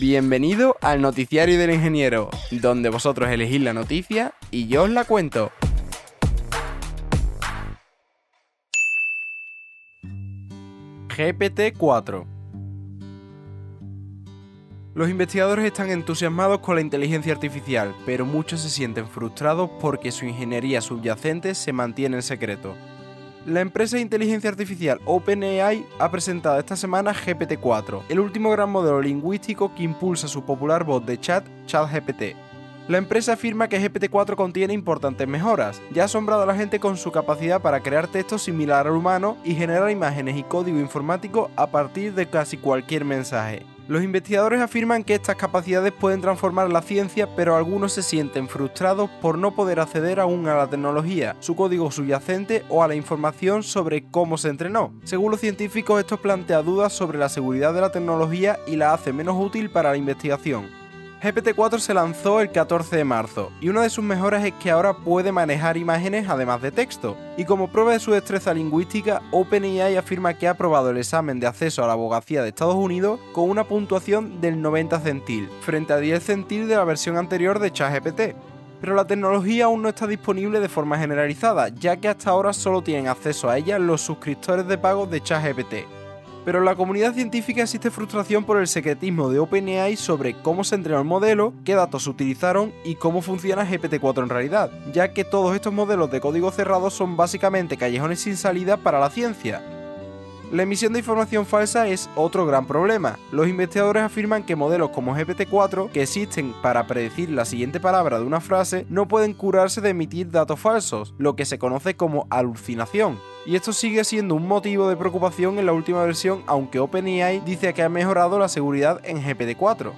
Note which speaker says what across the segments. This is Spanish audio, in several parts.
Speaker 1: Bienvenido al Noticiario del Ingeniero, donde vosotros elegís la noticia y yo os la cuento. GPT-4 Los investigadores están entusiasmados con la inteligencia artificial, pero muchos se sienten frustrados porque su ingeniería subyacente se mantiene en secreto. La empresa de inteligencia artificial OpenAI ha presentado esta semana GPT-4, el último gran modelo lingüístico que impulsa su popular voz de chat ChatGPT. La empresa afirma que GPT-4 contiene importantes mejoras, ya ha asombrado a la gente con su capacidad para crear textos similar al humano y generar imágenes y código informático a partir de casi cualquier mensaje. Los investigadores afirman que estas capacidades pueden transformar la ciencia, pero algunos se sienten frustrados por no poder acceder aún a la tecnología, su código subyacente o a la información sobre cómo se entrenó. Según los científicos, esto plantea dudas sobre la seguridad de la tecnología y la hace menos útil para la investigación. GPT-4 se lanzó el 14 de marzo y una de sus mejoras es que ahora puede manejar imágenes además de texto. Y como prueba de su destreza lingüística, OpenAI afirma que ha aprobado el examen de acceso a la abogacía de Estados Unidos con una puntuación del 90 centil, frente a 10 centil de la versión anterior de ChatGPT. Pero la tecnología aún no está disponible de forma generalizada, ya que hasta ahora solo tienen acceso a ella los suscriptores de pago de ChatGPT pero en la comunidad científica existe frustración por el secretismo de OpenAI sobre cómo se entrenó el modelo, qué datos se utilizaron y cómo funciona GPT-4 en realidad, ya que todos estos modelos de código cerrado son básicamente callejones sin salida para la ciencia. La emisión de información falsa es otro gran problema. Los investigadores afirman que modelos como GPT-4, que existen para predecir la siguiente palabra de una frase, no pueden curarse de emitir datos falsos, lo que se conoce como alucinación y esto sigue siendo un motivo de preocupación en la última versión, aunque OpenAI dice que ha mejorado la seguridad en GPT-4.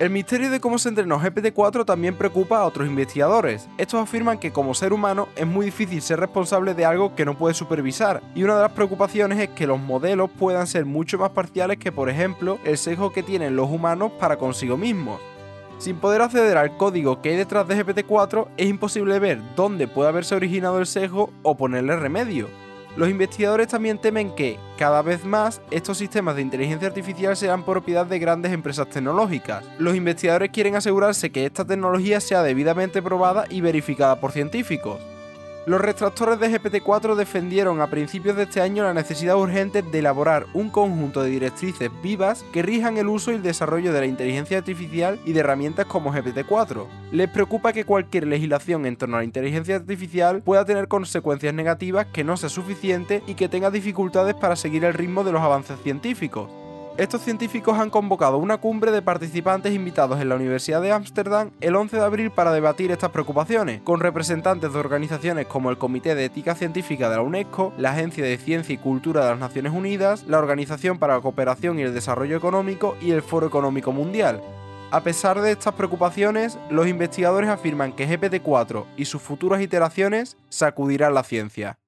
Speaker 1: El misterio de cómo se entrenó GPT-4 también preocupa a otros investigadores. Estos afirman que como ser humano es muy difícil ser responsable de algo que no puede supervisar, y una de las preocupaciones es que los modelos puedan ser mucho más parciales que por ejemplo el sesgo que tienen los humanos para consigo mismos. Sin poder acceder al código que hay detrás de GPT-4, es imposible ver dónde puede haberse originado el sesgo o ponerle remedio. Los investigadores también temen que, cada vez más, estos sistemas de inteligencia artificial sean propiedad de grandes empresas tecnológicas. Los investigadores quieren asegurarse que esta tecnología sea debidamente probada y verificada por científicos. Los retractores de GPT-4 defendieron a principios de este año la necesidad urgente de elaborar un conjunto de directrices vivas que rijan el uso y el desarrollo de la inteligencia artificial y de herramientas como GPT-4. Les preocupa que cualquier legislación en torno a la inteligencia artificial pueda tener consecuencias negativas que no sea suficiente y que tenga dificultades para seguir el ritmo de los avances científicos. Estos científicos han convocado una cumbre de participantes invitados en la Universidad de Ámsterdam el 11 de abril para debatir estas preocupaciones, con representantes de organizaciones como el Comité de Ética Científica de la UNESCO, la Agencia de Ciencia y Cultura de las Naciones Unidas, la Organización para la Cooperación y el Desarrollo Económico y el Foro Económico Mundial. A pesar de estas preocupaciones, los investigadores afirman que GPT-4 y sus futuras iteraciones sacudirán la ciencia.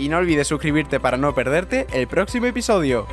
Speaker 1: Y no olvides suscribirte para no perderte el próximo episodio.